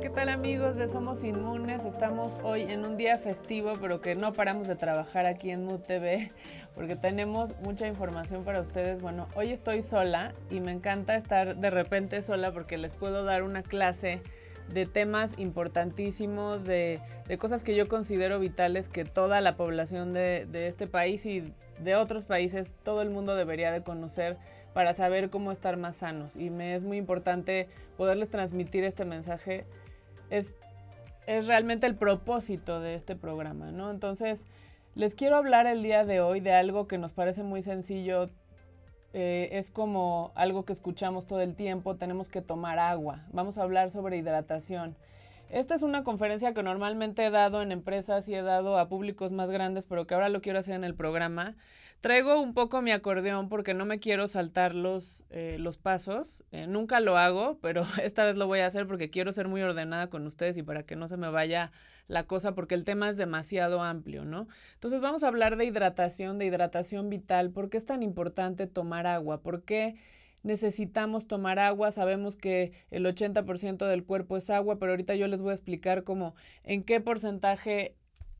¿qué tal amigos de Somos Inmunes? Estamos hoy en un día festivo, pero que no paramos de trabajar aquí en Mood TV porque tenemos mucha información para ustedes. Bueno, hoy estoy sola y me encanta estar de repente sola porque les puedo dar una clase de temas importantísimos, de, cosas que yo considero vitales que toda la población de, de este país y de otros países, todo el mundo debería de conocer para saber cómo estar más sanos. Y me es muy importante poderles transmitir este mensaje. Es, es realmente el propósito de este programa, ¿no? Entonces, les quiero hablar el día de hoy de algo que nos parece muy sencillo. Eh, es como algo que escuchamos todo el tiempo, tenemos que tomar agua. Vamos a hablar sobre hidratación. Esta es una conferencia que normalmente he dado en empresas y he dado a públicos más grandes, pero que ahora lo quiero hacer en el programa. Traigo un poco mi acordeón porque no me quiero saltar los, eh, los pasos. Eh, nunca lo hago, pero esta vez lo voy a hacer porque quiero ser muy ordenada con ustedes y para que no se me vaya la cosa porque el tema es demasiado amplio, ¿no? Entonces vamos a hablar de hidratación, de hidratación vital. ¿Por qué es tan importante tomar agua? ¿Por qué necesitamos tomar agua. Sabemos que el 80% del cuerpo es agua, pero ahorita yo les voy a explicar cómo, en qué porcentaje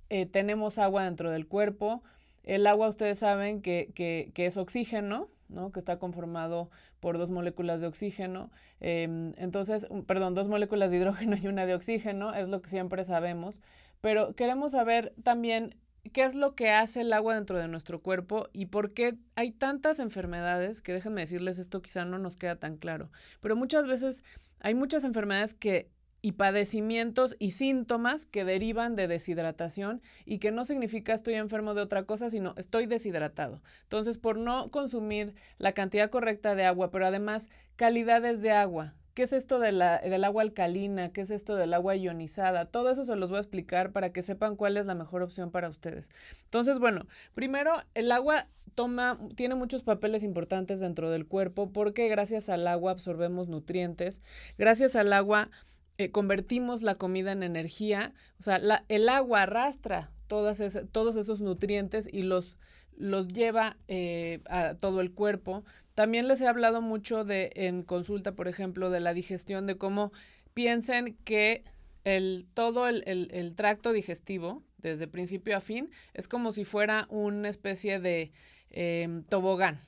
eh, tenemos agua dentro del cuerpo. El agua, ustedes saben que, que, es oxígeno, ¿no? que está conformado por dos moléculas de oxígeno. Em, entonces, perdón, dos moléculas de hidrógeno y una de oxígeno, es lo que siempre sabemos. Pero queremos saber también qué es lo que hace el agua dentro de nuestro cuerpo y por qué hay tantas enfermedades, que déjenme decirles esto quizá no nos queda tan claro, pero muchas veces hay muchas enfermedades que y padecimientos y síntomas que derivan de deshidratación y que no significa estoy enfermo de otra cosa, sino estoy deshidratado. Entonces, por no consumir la cantidad correcta de agua, pero además calidades de agua, ¿Qué es esto de la, del agua alcalina? ¿Qué es esto del agua ionizada? Todo eso se los voy a explicar para que sepan cuál es la mejor opción para ustedes. Entonces, bueno, primero, el agua toma, tiene muchos papeles importantes dentro del cuerpo porque gracias al agua absorbemos nutrientes, gracias al agua eh, convertimos la comida en energía, o sea, la, el agua arrastra todos esos nutrientes y los, los lleva eh, a todo el cuerpo. También les he hablado mucho de, en consulta, por ejemplo, de la digestión, de cómo piensen que el, todo el, el, tracto digestivo, desde principio a fin, es como si fuera una especie de em, tobogán,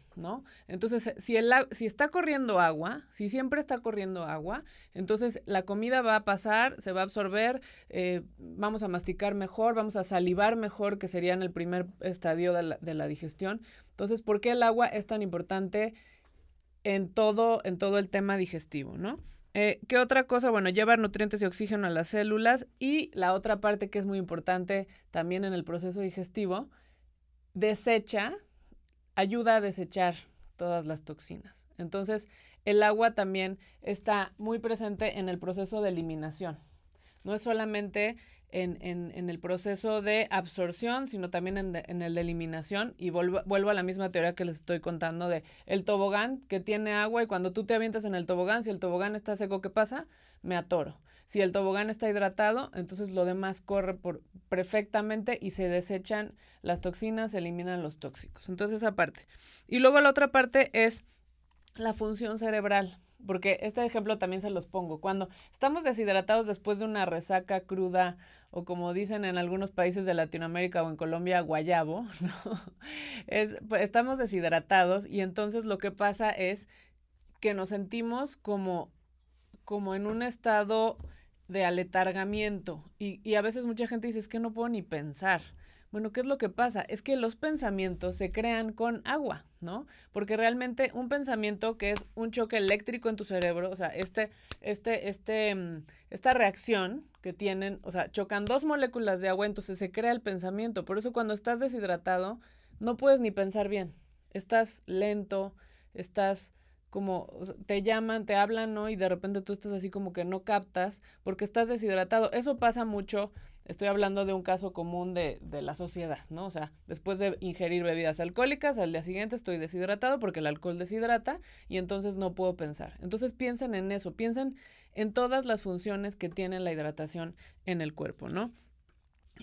Entonces, si, el, si está corriendo agua, si siempre está corriendo agua, entonces la comida va a pasar, se va a absorber, eh, vamos a masticar mejor, vamos a salivar mejor, que sería en el primer estadio de la, digestión. Entonces, ¿por qué el agua es tan importante en todo, en todo el tema digestivo, ¿no? Eh, ¿Qué otra cosa? Bueno, llevar nutrientes y oxígeno a las células y la otra parte que es muy importante también en el proceso digestivo, desecha, ayuda a desechar todas las toxinas. Entonces, el agua también está muy presente en el proceso de eliminación. No es solamente en, en, en, el proceso de absorción, sino también en, en el de eliminación. Y vuelvo, vuelvo, a la misma teoría que les estoy contando de el tobogán que tiene agua y cuando tú te avientas en el tobogán, si el tobogán está seco, ¿qué pasa? Me atoro. Si el tobogán está hidratado, entonces lo demás corre por perfectamente y se desechan las toxinas, se eliminan los tóxicos. Entonces esa parte. Y luego la otra parte es la función cerebral porque este ejemplo también se los pongo. Cuando estamos deshidratados después de una resaca cruda o como dicen en algunos países de Latinoamérica o en Colombia, guayabo, ¿no? Es, pues, estamos deshidratados y entonces lo que pasa es que nos sentimos como, como en un estado de aletargamiento y, y a veces mucha gente dice es que no puedo ni pensar. Bueno, ¿qué es lo que pasa? Es que los pensamientos se crean con agua, ¿no? Porque realmente un pensamiento que es un choque eléctrico en tu cerebro, o sea, este, este, este, mm, esta reacción que tienen, o sea, chocan dos moléculas de agua, entonces se crea el pensamiento. Por eso cuando estás deshidratado, no puedes ni pensar bien. Estás lento, estás como te llaman, te hablan, ¿no? Y de repente tú estás así como que no captas porque estás deshidratado. Eso pasa mucho Estoy hablando de un caso común de, de, la sociedad, ¿no? O sea, después de ingerir bebidas alcohólicas, al día siguiente estoy deshidratado porque el alcohol deshidrata y entonces no puedo pensar. Entonces piensen en eso, piensen en todas las funciones que tiene la hidratación en el cuerpo, ¿no?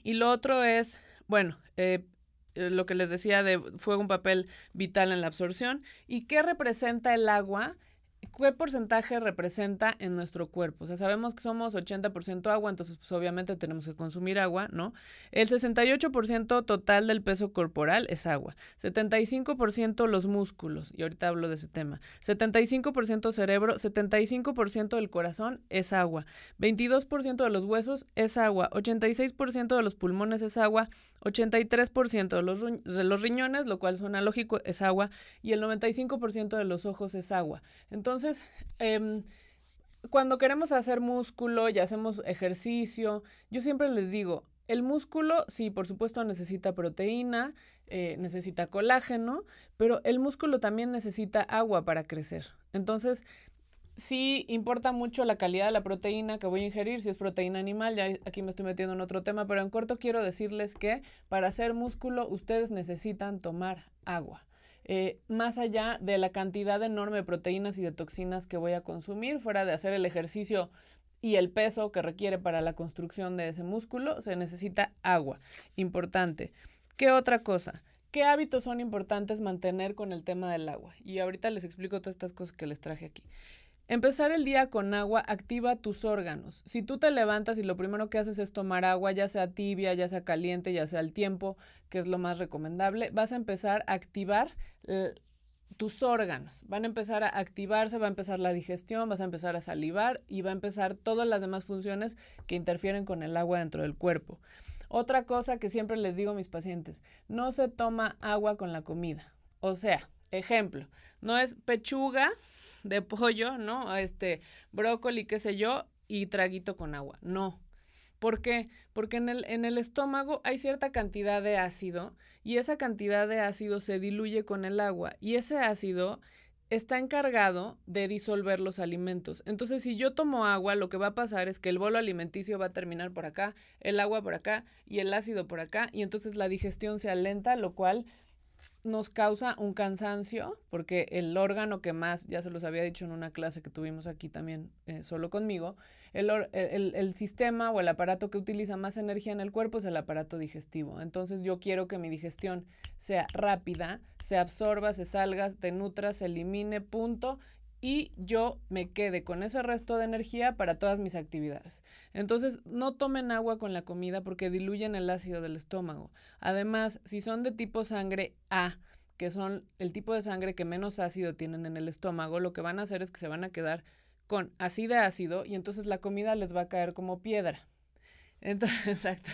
Y lo otro es, bueno, eh, lo que les decía de fue un papel vital en la absorción. ¿Y qué representa el agua ¿Qué porcentaje representa en nuestro cuerpo? O sea, sabemos que somos 80% agua, entonces pues obviamente tenemos que consumir agua, ¿no? El 68% total del peso corporal es agua. 75% los músculos, y ahorita hablo de ese tema. 75% cerebro, 75% del corazón es agua. 22% de los huesos es agua. 86% de los pulmones es agua. 83% de los, de los riñones, lo cual suena lógico, es agua. Y el 95% de los ojos es agua. Entonces, Em, cuando queremos hacer músculo y hacemos ejercicio, yo siempre les digo, el músculo, sí, por supuesto necesita proteína, eh, necesita colágeno, pero el músculo también necesita agua para crecer. Entonces, sí importa mucho la calidad de la proteína que voy a ingerir, si es proteína animal, ya aquí me estoy metiendo en otro tema, pero en corto quiero decirles que para hacer músculo ustedes necesitan tomar agua. Eh, más allá de la cantidad enorme de proteínas y de toxinas que voy a consumir, fuera de hacer el ejercicio y el peso que requiere para la construcción de ese músculo, se necesita agua. Importante. ¿Qué otra cosa? ¿Qué hábitos son importantes mantener con el tema del agua? Y ahorita les explico todas estas cosas que les traje aquí. Empezar el día con agua activa tus órganos. Si tú te levantas y lo primero que haces es tomar agua, ya sea tibia, ya sea caliente, ya sea al tiempo, que es lo más recomendable, vas a empezar a activar tus órganos. Van a empezar a activarse, va a empezar la digestión, vas a empezar a salivar y va a empezar todas las demás funciones que interfieren con el agua dentro del cuerpo. Otra cosa que siempre les digo a mis pacientes, no se toma agua con la comida. O sea, ejemplo, no es pechuga de pollo, ¿no? Este, brócoli, qué sé yo, y traguito con agua. No. ¿Por qué? Porque en el, en el estómago hay cierta cantidad de ácido y esa cantidad de ácido se diluye con el agua y ese ácido está encargado de disolver los alimentos. Entonces, si yo tomo agua, lo que va a pasar es que el bolo alimenticio va a terminar por acá, el agua por acá y el ácido por acá, y entonces la digestión se alenta, lo cual nos causa un cansancio, porque el órgano que más, ya se los había dicho en una clase que tuvimos aquí también eh, solo conmigo, el, el, el, sistema o el aparato que utiliza más energía en el cuerpo es el aparato digestivo. Entonces yo quiero que mi digestión sea rápida, se absorba, se salga, te nutra, se elimine, punto, y yo me quede con ese resto de energía para todas mis actividades. Entonces, no tomen agua con la comida porque diluyen el ácido del estómago. Además, si son de tipo sangre A, que son el tipo de sangre que menos ácido tienen en el estómago, lo que van a hacer es que se van a quedar con así de ácido y entonces la comida les va a caer como piedra. Entonces, exacto,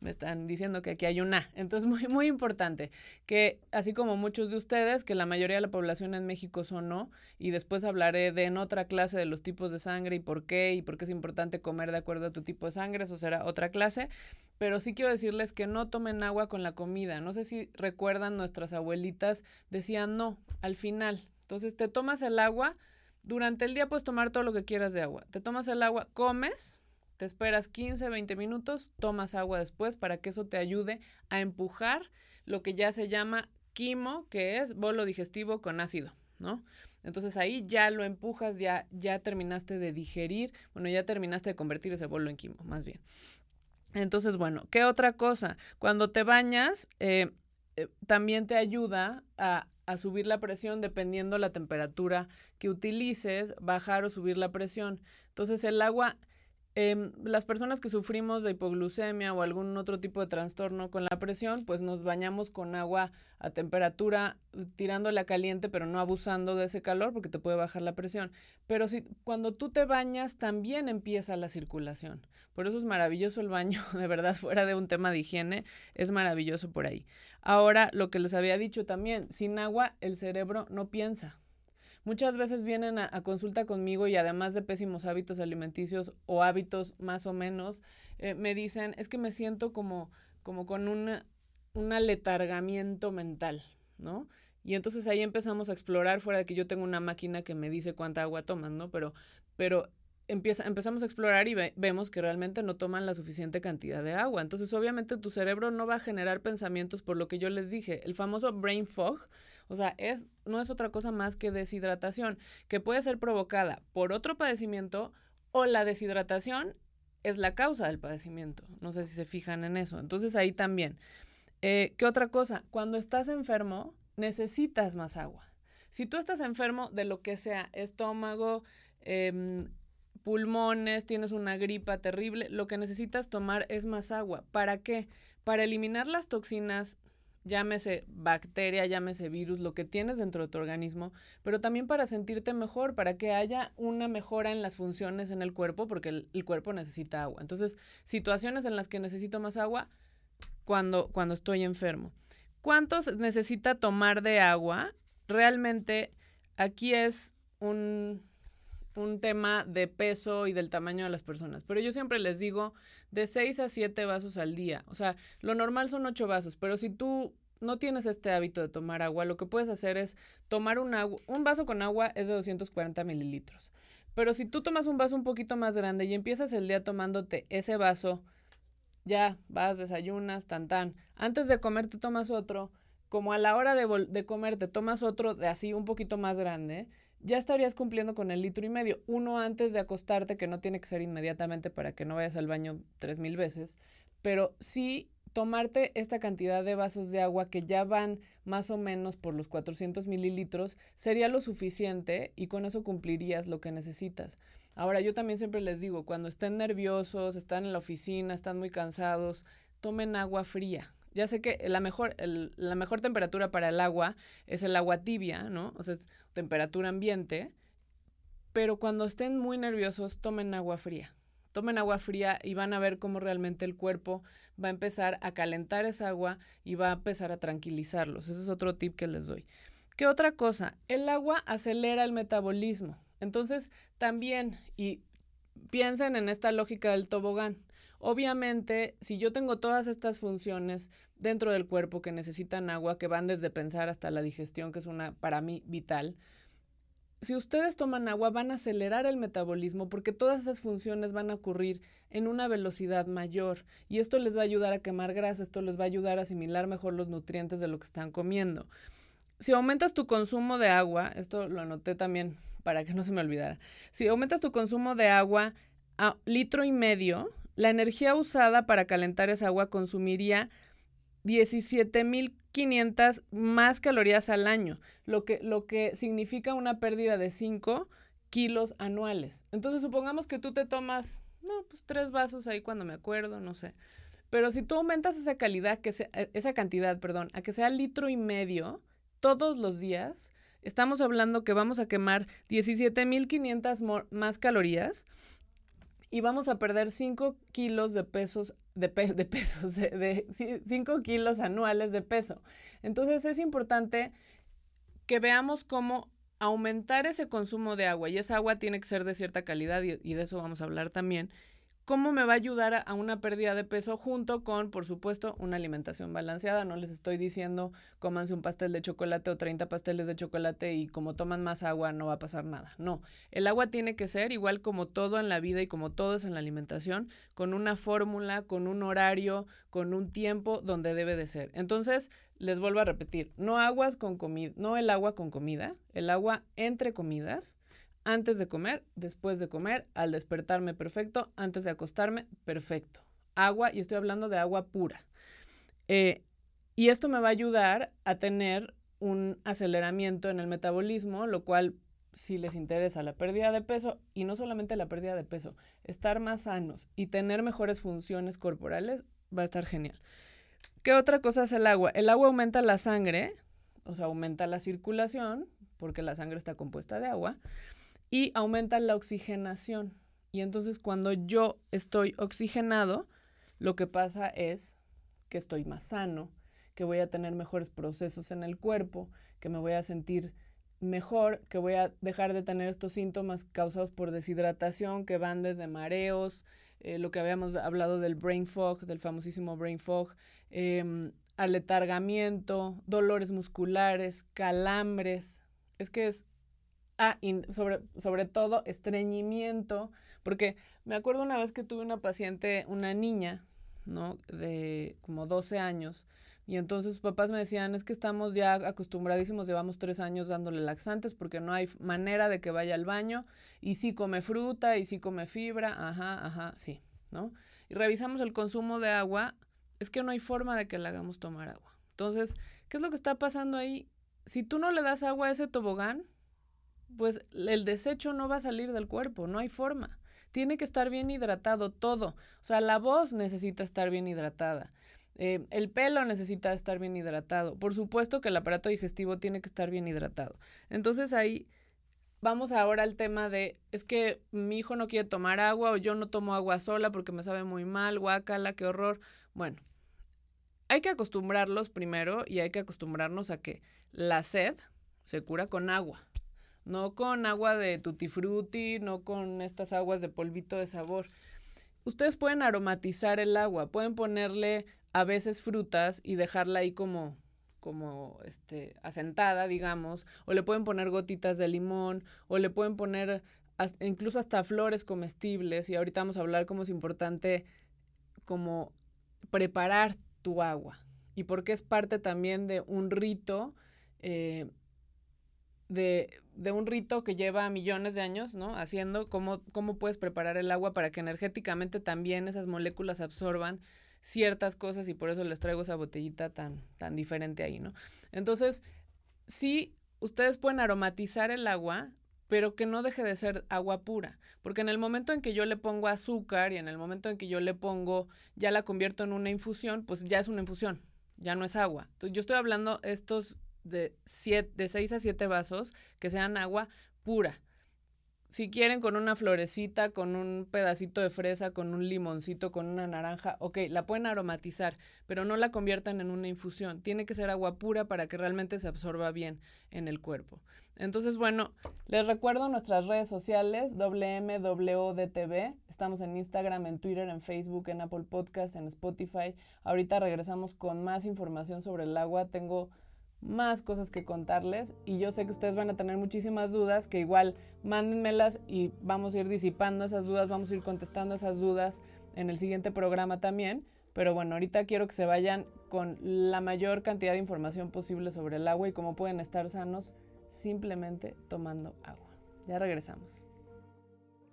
me están diciendo que aquí hay una. Entonces, muy, muy importante que, así como muchos de ustedes, que la mayoría de la población en México son no, y después hablaré de en otra clase de los tipos de sangre y por qué, y por qué es importante comer de acuerdo a tu tipo de sangre, eso será otra clase. Pero sí quiero decirles que no tomen agua con la comida. No sé si recuerdan, nuestras abuelitas decían no al final. Entonces, te tomas el agua, durante el día puedes tomar todo lo que quieras de agua. Te tomas el agua, comes te esperas 15, 20 minutos, tomas agua después para que eso te ayude a empujar lo que ya se llama quimo, que es bolo digestivo con ácido, ¿no? Entonces ahí ya lo empujas, ya, ya terminaste de digerir, bueno, ya terminaste de convertir ese bolo en quimo, más bien. Entonces, bueno, ¿qué otra cosa? Cuando te bañas, eh, eh, también te ayuda a, a subir la presión dependiendo la temperatura que utilices, bajar o subir la presión. Entonces el agua Em, las personas que sufrimos de hipoglucemia o algún otro tipo de trastorno con la presión, pues nos bañamos con agua a temperatura, tirándola caliente, pero no abusando de ese calor porque te puede bajar la presión. Pero si cuando tú te bañas también empieza la circulación. Por eso es maravilloso el baño, de verdad, fuera de un tema de higiene, es maravilloso por ahí. Ahora, lo que les había dicho también, sin agua el cerebro no piensa. Muchas veces vienen a, consulta conmigo y además de pésimos hábitos alimenticios o hábitos más o menos, eh, me dicen, es que me siento como, como con un aletargamiento mental, ¿no? Y entonces ahí empezamos a explorar, fuera de que yo tengo una máquina que me dice cuánta agua toman, ¿no? Pero, pero empieza, empezamos a explorar y vemos que realmente no toman la suficiente cantidad de agua. Entonces, obviamente, tu cerebro no va a generar pensamientos por lo que yo les dije. El famoso brain fog, o sea, es, no es otra cosa más que deshidratación, que puede ser provocada por otro padecimiento o la deshidratación es la causa del padecimiento. No sé si se fijan en eso. Entonces ahí también. Eh, ¿Qué otra cosa? Cuando estás enfermo, necesitas más agua. Si tú estás enfermo de lo que sea, estómago, em, pulmones, tienes una gripa terrible, lo que necesitas tomar es más agua. ¿Para qué? Para eliminar las toxinas, llámese bacteria, llámese virus, lo que tienes dentro de tu organismo, pero también para sentirte mejor, para que haya una mejora en las funciones en el cuerpo, porque el, el cuerpo necesita agua. Entonces, situaciones en las que necesito más agua cuando, cuando estoy enfermo. ¿Cuántos necesita tomar de agua? Realmente aquí es un, un tema de peso y del tamaño de las personas. Pero yo siempre les digo de 6 a 7 vasos al día. O sea, lo normal son 8 vasos, pero si tú no tienes este hábito de tomar agua, lo que puedes hacer es tomar un, agua, un vaso con agua es de 240 mililitros. Pero si tú tomas un vaso un poquito más grande y empiezas el día tomándote ese vaso, ya vas, desayunas, tan tan. Antes de comer te tomas otro, como a la hora de, de comer te tomas otro de así un poquito más grande, ya estarías cumpliendo con el litro y medio. Uno antes de acostarte, que no tiene que ser inmediatamente para que no vayas al baño tres mil veces, pero sí tomarte esta cantidad de vasos de agua que ya van más o menos por los 400 mililitros sería lo suficiente y con eso cumplirías lo que necesitas. Ahora, yo también siempre les digo, cuando estén nerviosos, están en la oficina, están muy cansados, tomen agua fría. Ya sé que la mejor, la mejor temperatura para el agua es el agua tibia, ¿no? O sea, es temperatura ambiente. Pero cuando estén muy nerviosos, tomen agua fría. Tomen agua fría y van a ver cómo realmente el cuerpo va a empezar a calentar esa agua y va a empezar a tranquilizarlos. Ese es otro tip que les doy. ¿Qué otra cosa? El agua acelera el metabolismo. Entonces, también, y piensen en esta lógica del tobogán. Obviamente, si yo tengo todas estas funciones dentro del cuerpo que necesitan agua, que van desde pensar hasta la digestión, que es una para mí vital, si ustedes toman agua van a acelerar el metabolismo porque todas esas funciones van a ocurrir en una velocidad mayor y esto les va a ayudar a quemar grasa, esto les va a ayudar a asimilar mejor los nutrientes de lo que están comiendo. Si aumentas tu consumo de agua, esto lo anoté también para que no se me olvidara, si aumentas tu consumo de agua a litro y medio, la energía usada para calentar esa agua consumiría 17.500 más calorías al año, lo que, lo que significa una pérdida de 5 kilos anuales. Entonces, supongamos que tú te tomas, no, pues tres vasos ahí cuando me acuerdo, no sé. Pero si tú aumentas esa calidad, que eh, esa cantidad, perdón, a que sea litro y medio todos los días, estamos hablando que vamos a quemar 17.500 más calorías y vamos a perder 5 kilos de pesos, de, de pesos, de 5 kilos anuales de peso. Entonces es importante que veamos cómo aumentar ese consumo de agua, y esa agua tiene que ser de cierta calidad, y de eso vamos a hablar también, cómo me va a ayudar a, una pérdida de peso junto con, por supuesto, una alimentación balanceada. No les estoy diciendo cómanse un pastel de chocolate o 30 pasteles de chocolate y como toman más agua no va a pasar nada. No, el agua tiene que ser igual como todo en la vida y como todo es en la alimentación, con una fórmula, con un horario, con un tiempo donde debe de ser. Entonces, les vuelvo a repetir, no aguas con comida, no el agua con comida, el agua entre comidas antes de comer, después de comer, al despertarme perfecto, antes de acostarme, perfecto. Agua, y estoy hablando de agua pura. Eh, y esto me va a ayudar a tener un aceleramiento en el metabolismo, lo cual, si les interesa la pérdida de peso, y no solamente la pérdida de peso, estar más sanos y tener mejores funciones corporales, va a estar genial. ¿Qué otra cosa es el agua? El agua aumenta la sangre, o sea, aumenta la circulación, porque la sangre está compuesta de agua y aumenta la oxigenación. Y entonces cuando yo estoy oxigenado, lo que pasa es que estoy más sano, que voy a tener mejores procesos en el cuerpo, que me voy a sentir mejor, que voy a dejar de tener estos síntomas causados por deshidratación que van desde mareos, eh, lo que habíamos hablado del brain fog, del famosísimo brain fog, eh, aletargamiento, dolores musculares, calambres. Es que es Ah, sobre todo estreñimiento, porque me acuerdo una vez que tuve una paciente, una niña, ¿no? De como 12 años, y entonces sus papás me decían, es que estamos ya acostumbradísimos, llevamos tres años dándole laxantes porque no hay manera de que vaya al baño, y sí come fruta, y sí come fibra, ajá, ajá, sí, ¿no? Y revisamos el consumo de agua, es que no hay forma de que le hagamos tomar agua. Entonces, ¿qué es lo que está pasando ahí? si tú no le das agua a ese tobogán, pues el desecho no va a salir del cuerpo, no hay forma. Tiene que estar bien hidratado todo. O sea, la voz necesita estar bien hidratada. Eh, el pelo necesita estar bien hidratado. Por supuesto que el aparato digestivo tiene que estar bien hidratado. Entonces ahí vamos ahora al tema de, es que mi hijo no quiere tomar agua o yo no tomo agua sola porque me sabe muy mal, guácala, qué horror. Bueno, hay que acostumbrarlos primero y hay que acostumbrarnos a que la sed se cura con agua. No con agua de tutti frutti, no con estas aguas de polvito de sabor. Ustedes pueden aromatizar el agua, pueden ponerle a veces frutas y dejarla ahí como como este asentada, digamos, o le pueden poner gotitas de limón, o le pueden poner incluso hasta flores comestibles, y ahorita vamos a hablar cómo es importante como preparar tu agua, y porque es parte también de un rito, eh, de, de, un rito que lleva millones de años, ¿no? Haciendo cómo, cómo puedes preparar el agua para que energéticamente también esas moléculas absorban ciertas cosas y por eso les traigo esa botellita tan, tan diferente ahí, ¿no? Entonces, sí, ustedes pueden aromatizar el agua, pero que no deje de ser agua pura, porque en el momento en que yo le pongo azúcar y en el momento en que yo le pongo, ya la convierto en una infusión, pues ya es una infusión, ya no es agua. Entonces, yo estoy hablando estos de, siete, de 6 a 7 vasos que sean agua pura si quieren con una florecita, con un pedacito de fresa, con un limoncito, con una naranja, ok, la pueden aromatizar, pero no la conviertan en una infusión. Tiene que ser agua pura para que realmente se absorba bien en el cuerpo. Entonces, bueno, les recuerdo nuestras redes sociales, WMWDTV. Estamos en Instagram, en Twitter, en Facebook, en Apple Podcast, en Spotify. Ahorita regresamos con más información sobre el agua. Tengo más cosas que contarles y yo sé que ustedes van a tener muchísimas dudas, que igual mándenmelas y vamos a ir disipando esas dudas, vamos a ir contestando esas dudas en el siguiente programa también. Pero bueno, ahorita quiero que se vayan con la mayor cantidad de información posible sobre el agua y cómo pueden estar sanos simplemente tomando agua. Ya regresamos.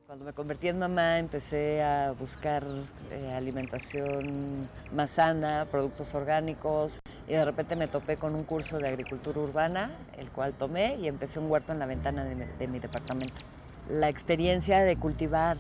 Cuando me convertí en mamá empecé a buscar eh, alimentación más sana, productos orgánicos y de repente me topé con un curso de agricultura urbana, el cual tomé y empecé un huerto en la ventana de mi, departamento. La experiencia de cultivar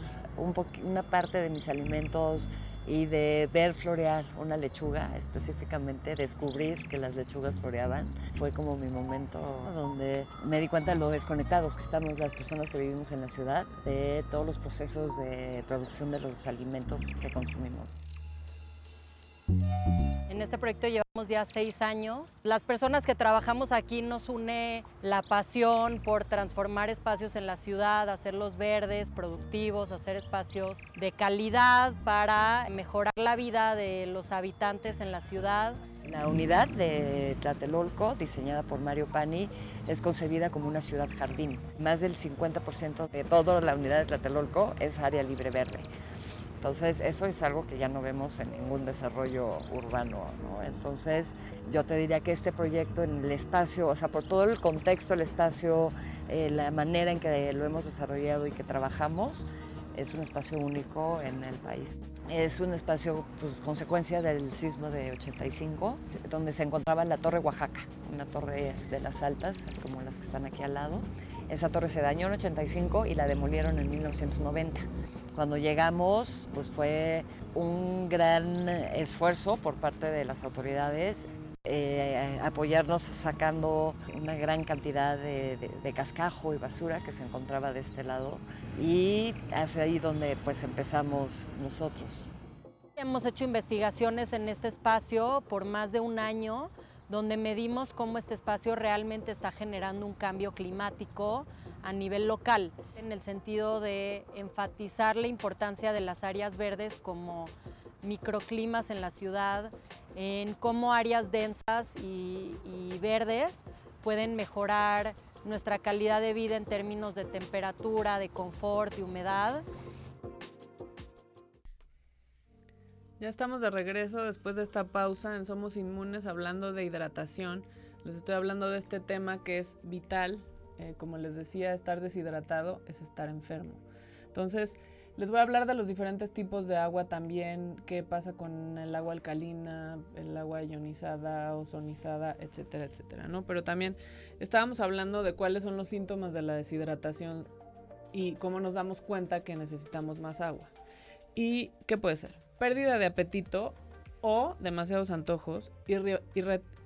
una parte de mis alimentos y de ver florear una lechuga, específicamente descubrir que las lechugas floreaban, fue como mi momento donde me di cuenta de lo desconectados que estamos las personas que vivimos en la ciudad de todos los procesos de producción de los alimentos que consumimos. En este proyecto llevamos ya seis años. Las personas que trabajamos aquí nos une la pasión por transformar espacios en la ciudad, hacerlos verdes, productivos, hacer espacios de calidad para mejorar la vida de los habitantes en la ciudad. La unidad de Tlatelolco, diseñada por Mario Pani, es concebida como una ciudad jardín. Más del 50% de toda la unidad de Tlatelolco es área libre verde. Entonces, eso es algo que ya no vemos en ningún desarrollo urbano. Entonces, yo te diría que este proyecto en el espacio, o sea, por todo el contexto, el espacio, eh, la manera en que lo hemos desarrollado y que trabajamos, es un espacio único en el país. Es un espacio, pues, consecuencia del sismo de 85, donde se encontraba la Torre Oaxaca, una torre de las altas, como las que están aquí al lado. Esa torre se dañó en 85 y la demolieron en 1990. Cuando llegamos, pues fue un gran esfuerzo por parte de las autoridades eh, apoyarnos sacando una gran cantidad de, cascajo y basura que se encontraba de este lado y es ahí donde pues empezamos nosotros. Hemos hecho investigaciones en este espacio por más de un año donde medimos cómo este espacio realmente está generando un cambio climático a nivel local, en el sentido de enfatizar la importancia de las áreas verdes como microclimas en la ciudad, en cómo áreas densas y, verdes pueden mejorar nuestra calidad de vida en términos de temperatura, de confort y humedad. Ya estamos de regreso después de esta pausa en Somos Inmunes hablando de hidratación. Les estoy hablando de este tema que es vital eh, como les decía, estar deshidratado es estar enfermo. Entonces, Les voy a hablar de los diferentes tipos de agua también, qué pasa con el agua alcalina, el agua ionizada, ozonizada, etcétera, etcétera, ¿no? Pero también estábamos hablando de cuáles son los síntomas de la deshidratación y cómo nos damos cuenta que necesitamos más agua. ¿Y qué puede ser? Pérdida de apetito o demasiados antojos,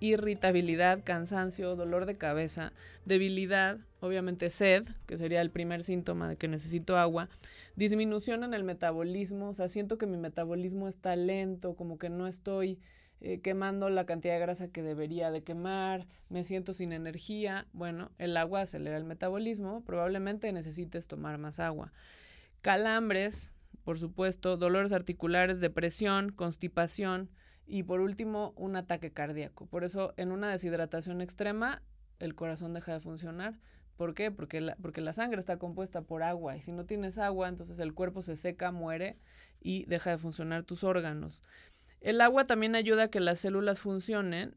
irritabilidad, cansancio, dolor de cabeza, debilidad, obviamente sed, que sería el primer síntoma de que necesito agua, disminución en el metabolismo, o sea, siento que mi metabolismo está lento, como que no estoy eh, quemando la cantidad de grasa que debería de quemar, me siento sin energía, bueno, el agua acelera el metabolismo, probablemente necesites tomar más agua. Calambres, por supuesto, dolores articulares, depresión, constipación y por último un ataque cardíaco. Por eso en una deshidratación extrema el corazón deja de funcionar. ¿Por qué? Porque la, porque la sangre está compuesta por agua y si no tienes agua entonces el cuerpo se seca, muere y deja de funcionar tus órganos. El agua también ayuda a que las células funcionen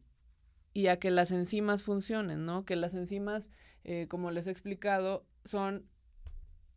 y a que las enzimas funcionen, ¿no? Que las enzimas, eh, como les he explicado, son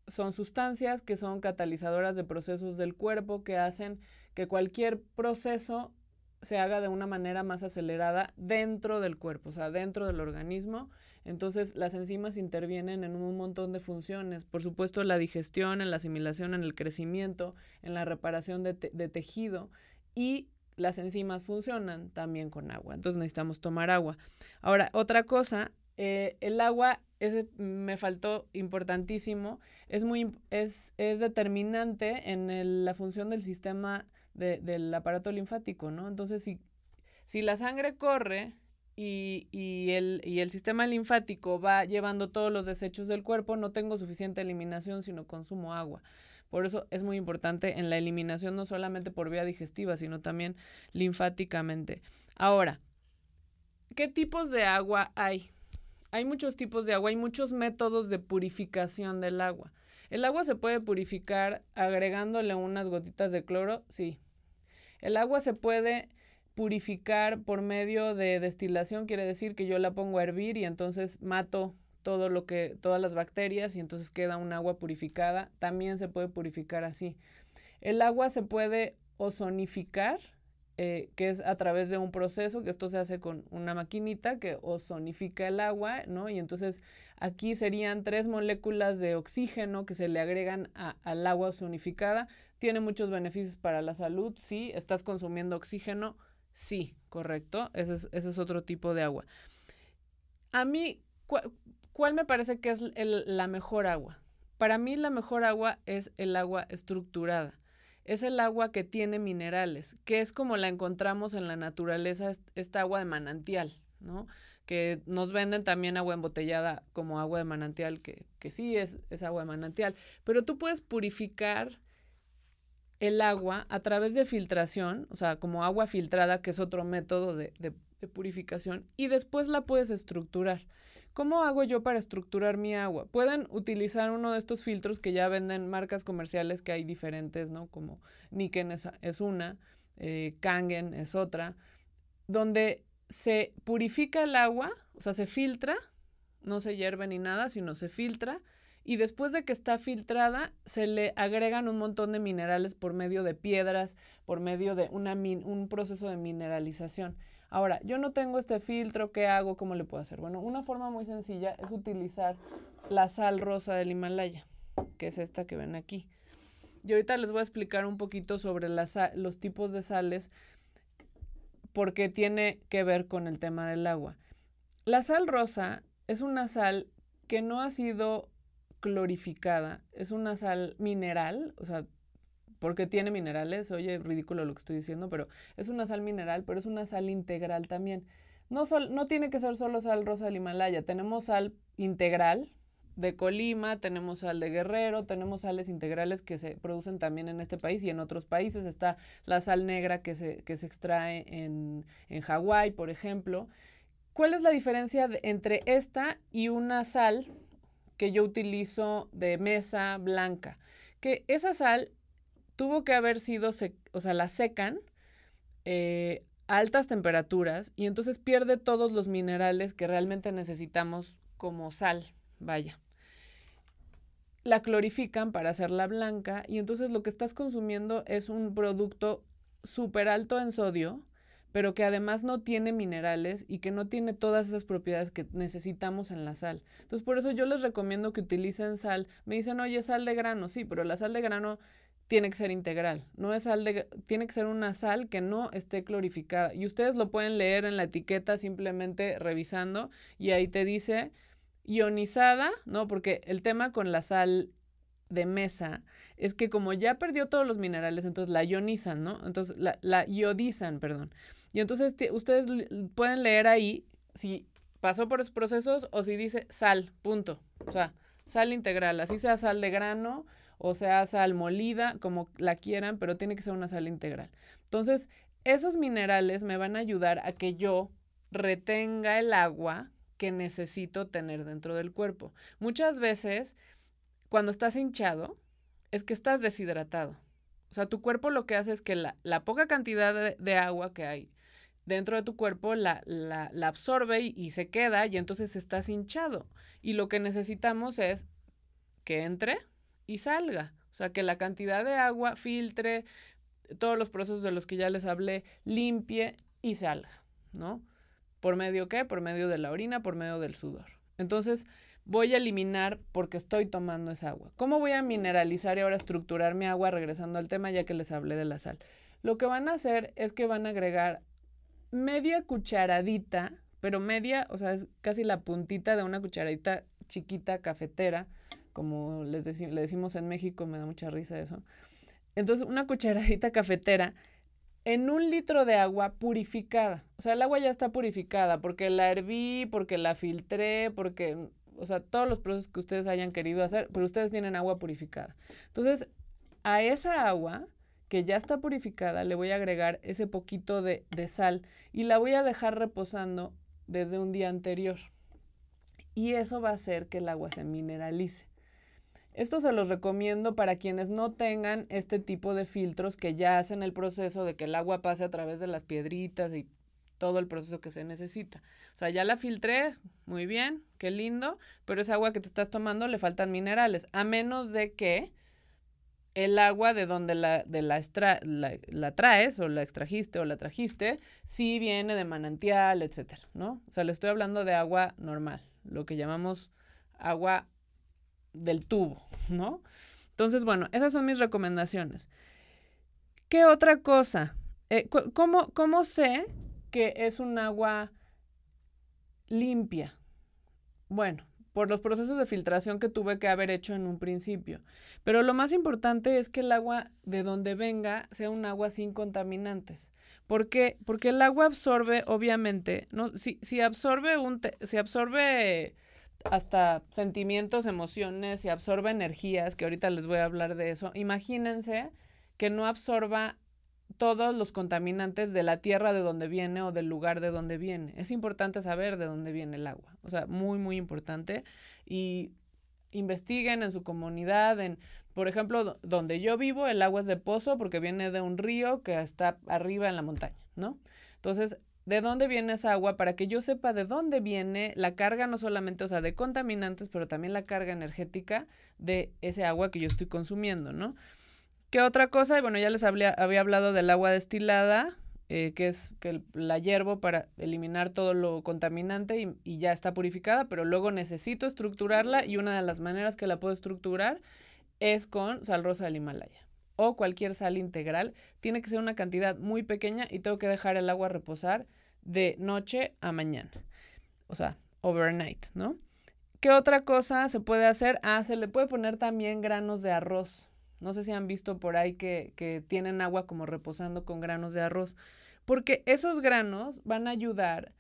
son sustancias que son catalizadoras de procesos del cuerpo que hacen que cualquier proceso se haga de una manera más acelerada dentro del cuerpo, o sea, dentro del organismo. Entonces, las enzimas intervienen en un montón de funciones. Por supuesto, la digestión, en la asimilación, en el crecimiento, en la reparación de, de tejido y las enzimas funcionan también con agua. Entonces, necesitamos tomar agua. Ahora, otra cosa eh, el agua ese me faltó importantísimo, es muy es, es determinante en la función del sistema del aparato linfático, ¿no? Entonces, si, si la sangre corre y, y, el, y el sistema linfático va llevando todos los desechos del cuerpo, no tengo suficiente eliminación, sino consumo agua. Por eso es muy importante en la eliminación, no solamente por vía digestiva, sino también linfáticamente. Ahora, ¿qué tipos de agua hay? Hay muchos tipos de agua, hay muchos métodos de purificación del agua. ¿El agua se puede purificar agregándole unas gotitas de cloro? Sí. El agua se puede purificar por medio de destilación, quiere decir que yo la pongo a hervir y entonces mato todo lo que todas las bacterias y entonces queda un agua purificada. También se puede purificar así. El agua se puede ozonificar, eh, que es a través de un proceso, que esto se hace con una maquinita que ozonifica el agua, ¿no? Y entonces aquí serían tres moléculas de oxígeno que se le agregan al agua ozonificada. Tiene muchos beneficios para la salud, sí. ¿Estás consumiendo oxígeno? Sí, correcto. Ese es, ese es otro tipo de agua. A mí, ¿cuál me parece que es la mejor agua? Para mí la mejor agua es el agua estructurada es el agua que tiene minerales, que es como la encontramos en la naturaleza, esta agua de manantial, ¿no? Que nos venden también agua embotellada como agua de manantial, que, que sí es, es agua de manantial, pero tú puedes purificar el agua a través de filtración, o sea, como agua filtrada, que es otro método de, de, de purificación, y después la puedes estructurar. ¿Cómo hago yo para estructurar mi agua? Pueden utilizar uno de estos filtros que ya venden marcas comerciales que hay diferentes, ¿no? Como Niken es, una, eh, Kangen es otra, donde se purifica el agua, o sea, se filtra, no se hierve ni nada, sino se filtra, y después de que está filtrada, se le agregan un montón de minerales por medio de piedras, por medio de una un proceso de mineralización. Ahora, yo no tengo este filtro, ¿qué hago? ¿Cómo le puedo hacer? Bueno, una forma muy sencilla es utilizar la sal rosa del Himalaya, que es esta que ven aquí. Y ahorita les voy a explicar un poquito sobre los tipos de sales porque tiene que ver con el tema del agua. La sal rosa es una sal que no ha sido clorificada, es una sal mineral, o sea, porque tiene minerales, oye, ridículo lo que estoy diciendo, pero es una sal mineral, pero es una sal integral también. No, no tiene que ser solo sal rosa del Himalaya, tenemos sal integral de Colima, tenemos sal de Guerrero, tenemos sales integrales que se producen también en este país y en otros países. Está la sal negra que se, que se extrae en, en Hawái, por ejemplo. ¿Cuál es la diferencia entre esta y una sal que yo utilizo de mesa blanca? Que esa sal tuvo que haber sido, o sea, la secan eh, a altas temperaturas y entonces pierde todos los minerales que realmente necesitamos como sal, vaya. la clorifican para hacerla blanca y entonces lo que estás consumiendo es un producto súper alto en sodio, pero que además no tiene minerales y que no tiene todas esas propiedades que necesitamos en la sal. Entonces, por eso yo les recomiendo que utilicen sal. Me dicen, oye, sal de grano, sí, pero la sal de grano tiene que ser integral, no es sal de, tiene que ser una sal que no esté clorificada. Y ustedes lo pueden leer en la etiqueta simplemente revisando y ahí te dice ionizada, ¿no? Porque el tema con la sal de mesa es que como ya perdió todos los minerales, entonces la ionizan, ¿no? Entonces la, la iodizan, perdón. Y entonces ustedes pueden leer ahí si pasó por esos procesos o si dice sal, punto. O sea, sal integral, así sea sal de grano o sea sal molida, como la quieran, pero tiene que ser una sal integral. Entonces, esos minerales me van a ayudar a que yo retenga el agua que necesito tener dentro del cuerpo. Muchas veces, cuando estás hinchado, es que estás deshidratado. O sea, tu cuerpo lo que hace es que la, poca cantidad de, agua que hay dentro de tu cuerpo la, la, absorbe y, y, se queda y entonces estás hinchado. Y lo que necesitamos es que entre y salga. O sea, que la cantidad de agua filtre todos los procesos de los que ya les hablé, limpie y salga, ¿no? ¿Por medio qué? Por medio de la orina, por medio del sudor. Entonces, voy a eliminar porque estoy tomando esa agua. ¿Cómo voy a mineralizar y ahora estructurar mi agua regresando al tema ya que les hablé de la sal? Lo que van a hacer es que van a agregar media cucharadita, pero media, o sea, es casi la puntita de una cucharadita chiquita cafetera, como les le decimos en México, me da mucha risa eso. Entonces, una cucharadita cafetera en un litro de agua purificada. O sea, el agua ya está purificada porque la herví, porque la filtré, porque, o sea, todos los procesos que ustedes hayan querido hacer, pero ustedes tienen agua purificada. Entonces, a esa agua que ya está purificada, le voy a agregar ese poquito de, de sal y la voy a dejar reposando desde un día anterior. Y eso va a hacer que el agua se mineralice. Esto se los recomiendo para quienes no tengan este tipo de filtros que ya hacen el proceso de que el agua pase a través de las piedritas y todo el proceso que se necesita. O sea, ya la filtré, muy bien, qué lindo, pero esa agua que te estás tomando le faltan minerales, a menos de que el agua de donde la, de la, la, traes o la extrajiste o la trajiste, sí viene de manantial, etcétera, ¿no? O sea, le estoy hablando de agua normal, lo que llamamos agua del tubo, ¿no? Entonces, bueno, esas son mis recomendaciones. ¿Qué otra cosa? Eh, ¿cómo, ¿Cómo sé que es un agua limpia? Bueno, por los procesos de filtración que tuve que haber hecho en un principio. Pero lo más importante es que el agua de donde venga sea un agua sin contaminantes. ¿Por qué? Porque el agua absorbe, obviamente, ¿no? Si, si absorbe un si absorbe hasta sentimientos, emociones y absorbe energías, que ahorita les voy a hablar de eso. Imagínense que no absorba todos los contaminantes de la tierra de donde viene o del lugar de donde viene. Es importante saber de dónde viene el agua, o sea, muy, muy importante. Y investiguen en su comunidad, en, por ejemplo, donde yo vivo, el agua es de pozo porque viene de un río que está arriba en la montaña, ¿no? Entonces, de dónde viene esa agua para que yo sepa de dónde viene la carga, no solamente, o sea, de contaminantes, pero también la carga energética de ese agua que yo estoy consumiendo, ¿no? ¿Qué otra cosa? Bueno, ya les había, hablado del agua destilada, eh, que es que la hiervo para eliminar todo lo contaminante y, y ya está purificada, pero luego necesito estructurarla y una de las maneras que la puedo estructurar es con sal rosa del Himalaya o cualquier sal integral, tiene que ser una cantidad muy pequeña y tengo que dejar el agua reposar de noche a mañana. O sea, overnight, ¿no? ¿Qué otra cosa se puede hacer? Ah, se le puede poner también granos de arroz. No sé si han visto por ahí que, que tienen agua como reposando con granos de arroz. Porque esos granos van a ayudar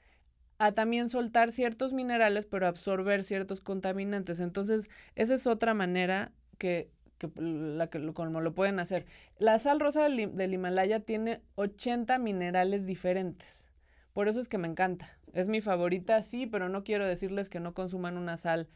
a también soltar ciertos minerales, pero absorber ciertos contaminantes. Entonces, esa es otra manera que que, la que como lo pueden hacer. La sal rosa del, Himalaya tiene 80 minerales diferentes. Por eso es que me encanta. Es mi favorita, sí, pero no quiero decirles que no consuman una sal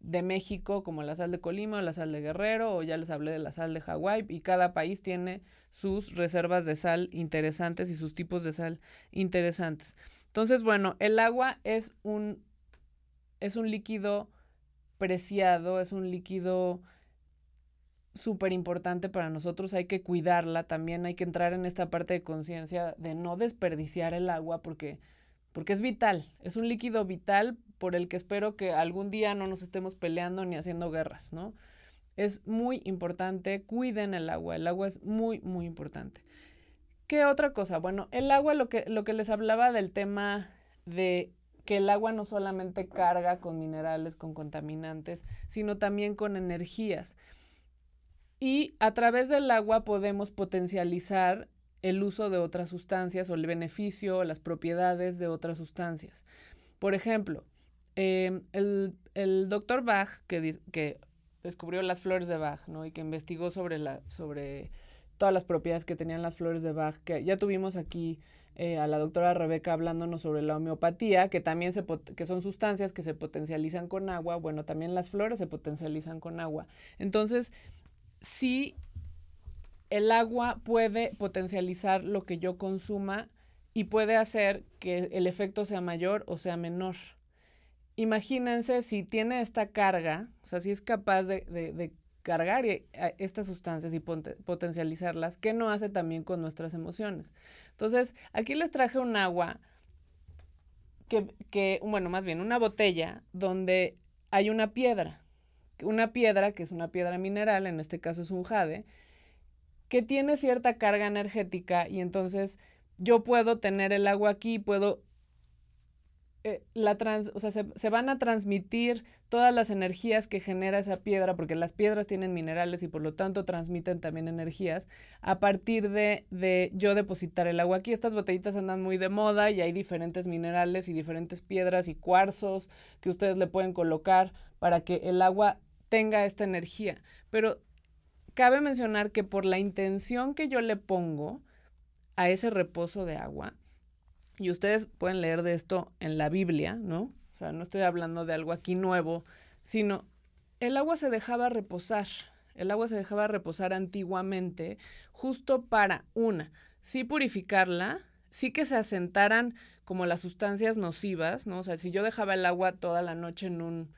de México como la sal de Colima o la sal de Guerrero o ya les hablé de la sal de Hawái y cada país tiene sus reservas de sal interesantes y sus tipos de sal interesantes. Entonces, bueno, el agua es un es un líquido preciado, es un líquido súper importante para nosotros, hay que cuidarla también, hay que entrar en esta parte de conciencia de no desperdiciar el agua porque, porque es vital, es un líquido vital por el que espero que algún día no nos estemos peleando ni haciendo guerras, ¿no? Es muy importante, cuiden el agua, el agua es muy, muy importante. ¿Qué otra cosa? Bueno, el agua, lo que, lo que les hablaba del tema de que el agua no solamente carga con minerales, con contaminantes, sino también con energías. Y a través del agua podemos potencializar el uso de otras sustancias o el beneficio o las propiedades de otras sustancias. Por ejemplo, em, el, el, doctor Bach, que, que, descubrió las flores de Bach, ¿no? Y que investigó sobre, la, sobre todas las propiedades que tenían las flores de Bach, que ya tuvimos aquí eh, a la doctora Rebeca hablándonos sobre la homeopatía, que también se que son sustancias que se potencializan con agua, bueno, también las flores se potencializan con agua. Entonces, sí, el agua puede potencializar lo que yo consuma y puede hacer que el efecto sea mayor o sea menor. Imagínense si tiene esta carga, o sea, si es capaz de, de cargar eh, estas sustancias y potencializarlas, ¿qué no hace también con nuestras emociones? Entonces, aquí les traje un agua que, que, bueno, más bien una botella donde hay una piedra, una piedra que es una piedra mineral, en este caso es un jade, que tiene cierta carga energética y entonces yo puedo tener el agua aquí, puedo eh, la trans, o sea, se, van a transmitir todas las energías que genera esa piedra, porque las piedras tienen minerales y por lo tanto transmiten también energías, a partir de, de yo depositar el agua aquí. Estas botellitas andan muy de moda y hay diferentes minerales y diferentes piedras y cuarzos que ustedes le pueden colocar para que el agua tenga esta energía. Pero cabe mencionar que por la intención que yo le pongo a ese reposo de agua, y ustedes pueden leer de esto en la Biblia, ¿no? O sea, no estoy hablando de algo aquí nuevo, sino el agua se dejaba reposar. El agua se dejaba reposar antiguamente justo para, una, sí purificarla, sí que se asentaran como las sustancias nocivas, ¿no? O sea, si yo dejaba el agua toda la noche en un,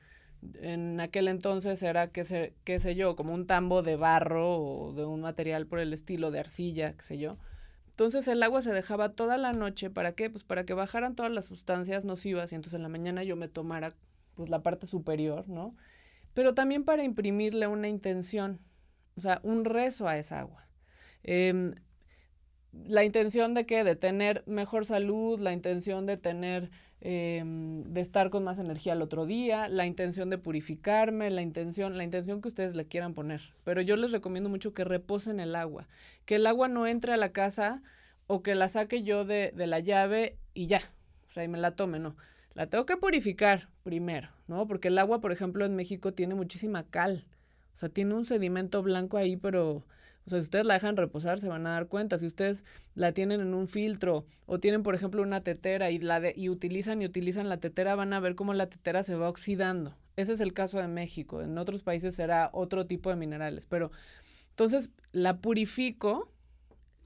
en aquel entonces era, qué sé, qué sé yo, como un tambo de barro o de un material por el estilo de arcilla, qué sé yo. Entonces el agua se dejaba toda la noche, ¿para qué? Pues para que bajaran todas las sustancias nocivas y entonces en la mañana yo me tomara pues la parte superior, ¿no? Pero también para imprimirle una intención, o sea, un rezo a esa agua. Em, la intención de que de tener mejor salud, la intención de tener, em, de estar con más energía el otro día, la intención de purificarme, la intención, la intención que ustedes le quieran poner. Pero yo les recomiendo mucho que reposen el agua, que el agua no entre a la casa o que la saque yo de, de la llave y ya, o sea, y me la tome, no. La tengo que purificar primero, ¿no? Porque el agua, por ejemplo, en México tiene muchísima cal, o sea, tiene un sedimento blanco ahí, pero o sea, si ustedes la dejan reposar, se van a dar cuenta. Si ustedes la tienen en un filtro o tienen, por ejemplo, una tetera y, la de, y utilizan y utilizan la tetera, van a ver cómo la tetera se va oxidando. Ese es el caso de México. En otros países será otro tipo de minerales. Pero entonces la purifico,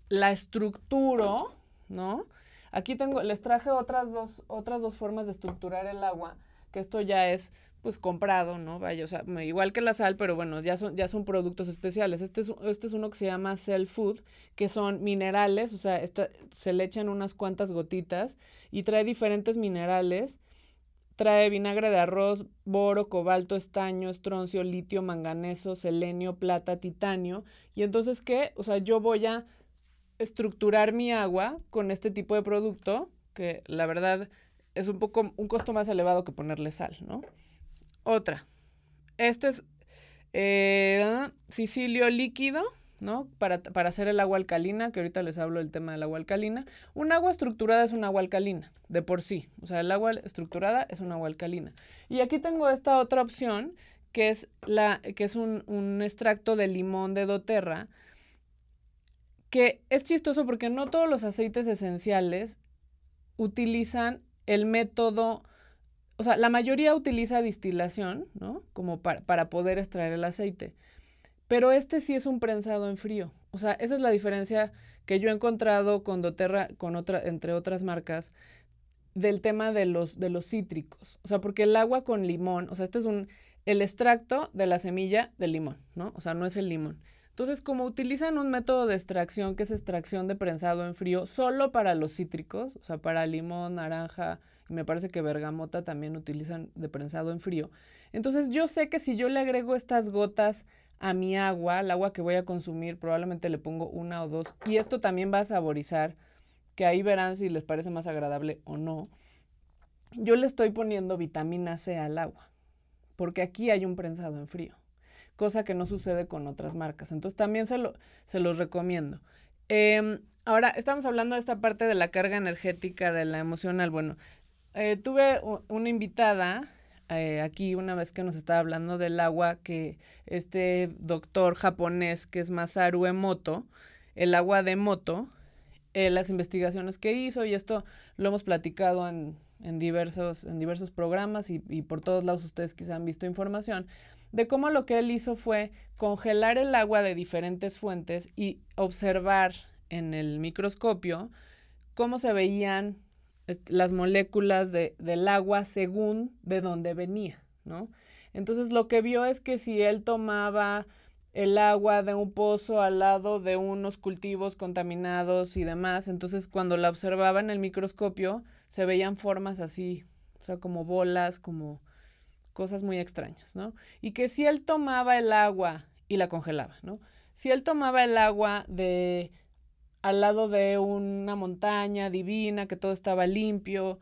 la estructuro, ¿no? Aquí tengo, les traje otras dos, otras dos formas de estructurar el agua, esto ya es pues comprado, ¿no? Vaya, o sea, igual que la sal, pero bueno, ya son, ya son productos especiales. Este es, este es uno que se llama Cell Food, que son minerales, o sea, se le echan unas cuantas gotitas y trae diferentes minerales. Trae vinagre de arroz, boro, cobalto, estaño, estroncio, litio, manganeso, selenio, plata, titanio. Y entonces, ¿qué? O sea, yo voy a estructurar mi agua con este tipo de producto, que la verdad es un poco, un costo más elevado que ponerle sal, ¿no? Otra. Este es eh, sicilio líquido, ¿no? Para, para, hacer el agua alcalina, que ahorita les hablo del tema del agua alcalina. Un agua estructurada es un agua alcalina, de por sí. O sea, el agua estructurada es un agua alcalina. Y aquí tengo esta otra opción, que es, la, que es un, un extracto de limón de doTERRA, que es chistoso porque no todos los aceites esenciales utilizan el método o sea, la mayoría utiliza distilación, ¿no? Como para, para poder extraer el aceite. Pero este sí es un prensado en frío. O sea, esa es la diferencia que yo he encontrado con doTERRA, con otra, entre otras marcas, del tema de los, de los cítricos. O sea, porque el agua con limón, o sea, este es un, el extracto de la semilla del limón, ¿no? O sea, no es el limón. Entonces, como utilizan un método de extracción que es extracción de prensado en frío solo para los cítricos, o sea, para limón, naranja, y me parece que bergamota también utilizan de prensado en frío. Entonces, yo sé que si yo le agrego estas gotas a mi agua, al agua que voy a consumir, probablemente le pongo una o dos, y esto también va a saborizar, que ahí verán si les parece más agradable o no. Yo le estoy poniendo vitamina C al agua, porque aquí hay un prensado en frío cosa que no sucede con otras marcas. Entonces también se, lo, se los recomiendo. Em, ahora, estamos hablando de esta parte de la carga energética, de la emocional. Bueno, eh, tuve una invitada eh, aquí una vez que nos estaba hablando del agua, que este doctor japonés que es Masaru Emoto, el agua de moto, eh, las investigaciones que hizo y esto lo hemos platicado en, en diversos, en diversos programas y, por todos lados ustedes quizá han visto información de cómo lo que él hizo fue congelar el agua de diferentes fuentes y observar en el microscopio cómo se veían las moléculas de, del agua según de dónde venía, ¿no? Entonces lo que vio es que si él tomaba el agua de un pozo al lado de unos cultivos contaminados y demás, entonces cuando la observaba en el microscopio se veían formas así, o sea, como bolas, como cosas muy extrañas, ¿no? Y que si él tomaba el agua y la congelaba, ¿no? Si él tomaba el agua de al lado de una montaña divina, que todo estaba limpio,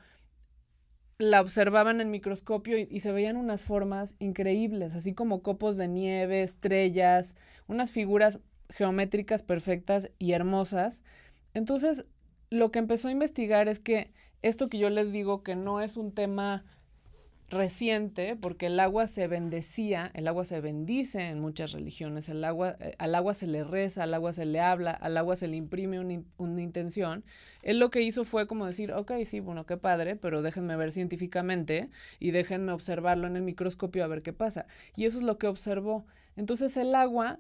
la observaban en microscopio y, y, se veían unas formas increíbles, así como copos de nieve, estrellas, unas figuras geométricas perfectas y hermosas. Entonces, lo que empezó a investigar es que esto que yo les digo que no es un tema reciente, porque el agua se bendecía, el agua se bendice en muchas religiones, el agua, eh, al agua se le reza, al agua se le habla, al agua se le imprime una, una, intención. Él lo que hizo fue como decir, ok, sí, bueno, qué padre, pero déjenme ver científicamente y déjenme observarlo en el microscopio a ver qué pasa. Y eso es lo que observó. Entonces el agua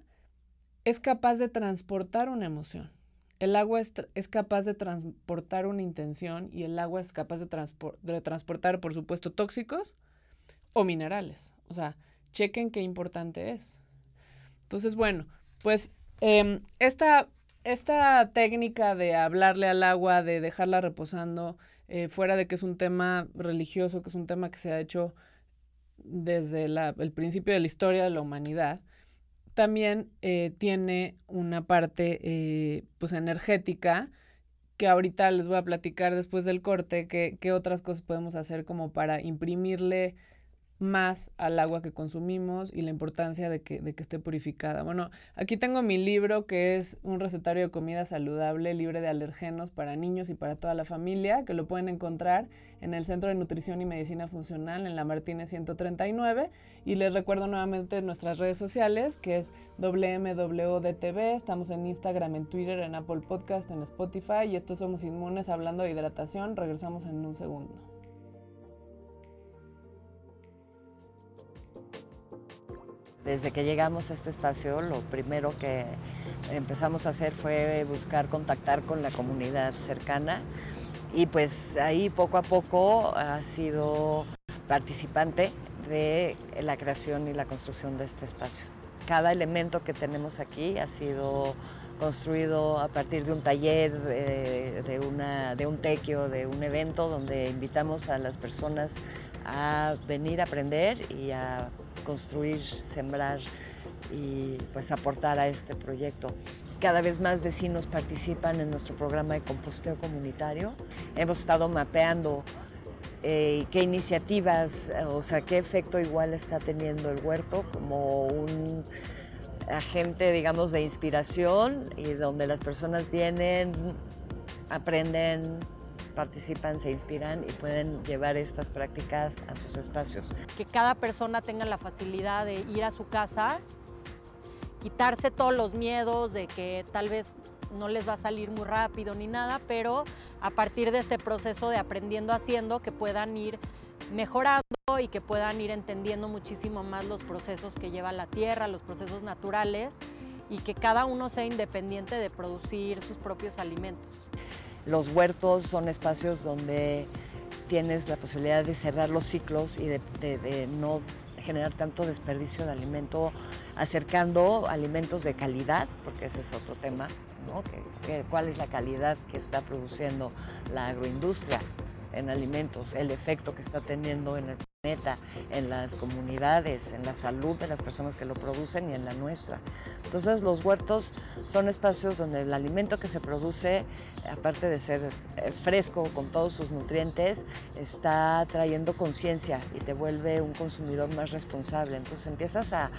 es capaz de transportar una emoción. El agua es, es, capaz de transportar una intención y el agua es capaz de, de, transportar, por supuesto, tóxicos o minerales. O sea, chequen qué importante es. Entonces, bueno, pues eh, esta, esta, técnica de hablarle al agua, de dejarla reposando, eh, fuera de que es un tema religioso, que es un tema que se ha hecho desde la, el principio de la historia de la humanidad, también eh, tiene una parte eh, pues energética que ahorita les voy a platicar después del corte, qué otras cosas podemos hacer como para imprimirle más al agua que consumimos y la importancia de que, de que esté purificada. Bueno, aquí tengo mi libro que es un recetario de comida saludable, libre de alergenos para niños y para toda la familia, que lo pueden encontrar en el Centro de Nutrición y Medicina Funcional en la Martínez 139. Y les recuerdo nuevamente nuestras redes sociales, que es WMWDTV, estamos en Instagram, en Twitter, en Apple Podcast, en Spotify y estos somos inmunes hablando de hidratación. Regresamos en un segundo. Desde que llegamos a este espacio, lo primero que empezamos a hacer fue buscar contactar con la comunidad cercana y pues ahí poco a poco ha sido participante de la creación y la construcción de este espacio. Cada elemento que tenemos aquí ha sido construido a partir de un taller, una, de un tequio, de un evento donde invitamos a las personas a venir a aprender y a construir, sembrar y pues aportar a este proyecto. Cada vez más vecinos participan en nuestro programa de composteo comunitario. Hemos estado mapeando eh, qué iniciativas, o sea, qué efecto igual está teniendo el huerto como un agente, digamos, de inspiración y donde las personas vienen, aprenden, participan, se inspiran y pueden llevar estas prácticas a sus espacios. Que cada persona tenga la facilidad de ir a su casa, quitarse todos los miedos de que tal vez no les va a salir muy rápido ni nada, pero a partir de este proceso de aprendiendo haciendo, que puedan ir mejorando y que puedan ir entendiendo muchísimo más los procesos que lleva la tierra, los procesos naturales y que cada uno sea independiente de producir sus propios alimentos. Los huertos son espacios donde tienes la posibilidad de cerrar los ciclos y de, no generar tanto desperdicio de alimento, acercando alimentos de calidad, porque ese es otro tema, ¿no? ¿Cuál es la calidad que está produciendo la agroindustria en alimentos, el efecto que está teniendo en el en las comunidades, en la salud de las personas que lo producen y en la nuestra. Entonces los huertos son espacios donde el alimento que se produce, aparte de ser eh, fresco con todos sus nutrientes, está trayendo conciencia y te vuelve un consumidor más responsable. Entonces empiezas a,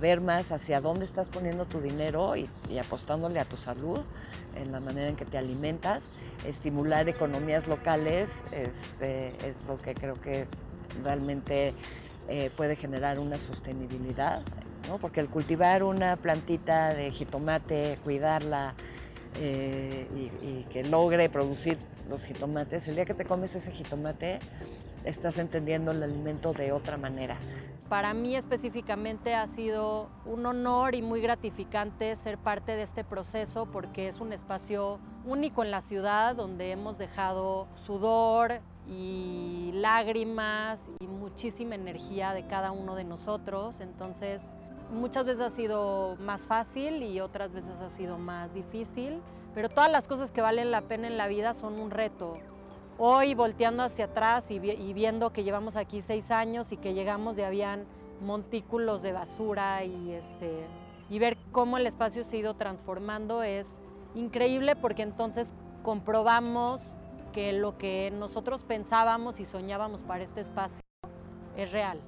ver más hacia dónde estás poniendo tu dinero y, apostándole a tu salud en la manera en que te alimentas, estimular economías locales este, es lo que creo que realmente eh, puede generar una sostenibilidad, ¿no? porque el cultivar una plantita de jitomate, cuidarla eh, y, que logre producir los jitomates, el día que te comes ese jitomate estás entendiendo el alimento de otra manera. Para mí específicamente ha sido un honor y muy gratificante ser parte de este proceso porque es un espacio único en la ciudad donde hemos dejado sudor, y lágrimas y muchísima energía de cada uno de nosotros. Entonces, muchas veces ha sido más fácil y otras veces ha sido más difícil, pero todas las cosas que valen la pena en la vida son un reto. Hoy volteando hacia atrás y, viendo que llevamos aquí seis años y que llegamos y habían montículos de basura y, este, y ver cómo el espacio se ha ido transformando es increíble porque entonces comprobamos que lo que nosotros pensábamos y soñábamos para este espacio es real.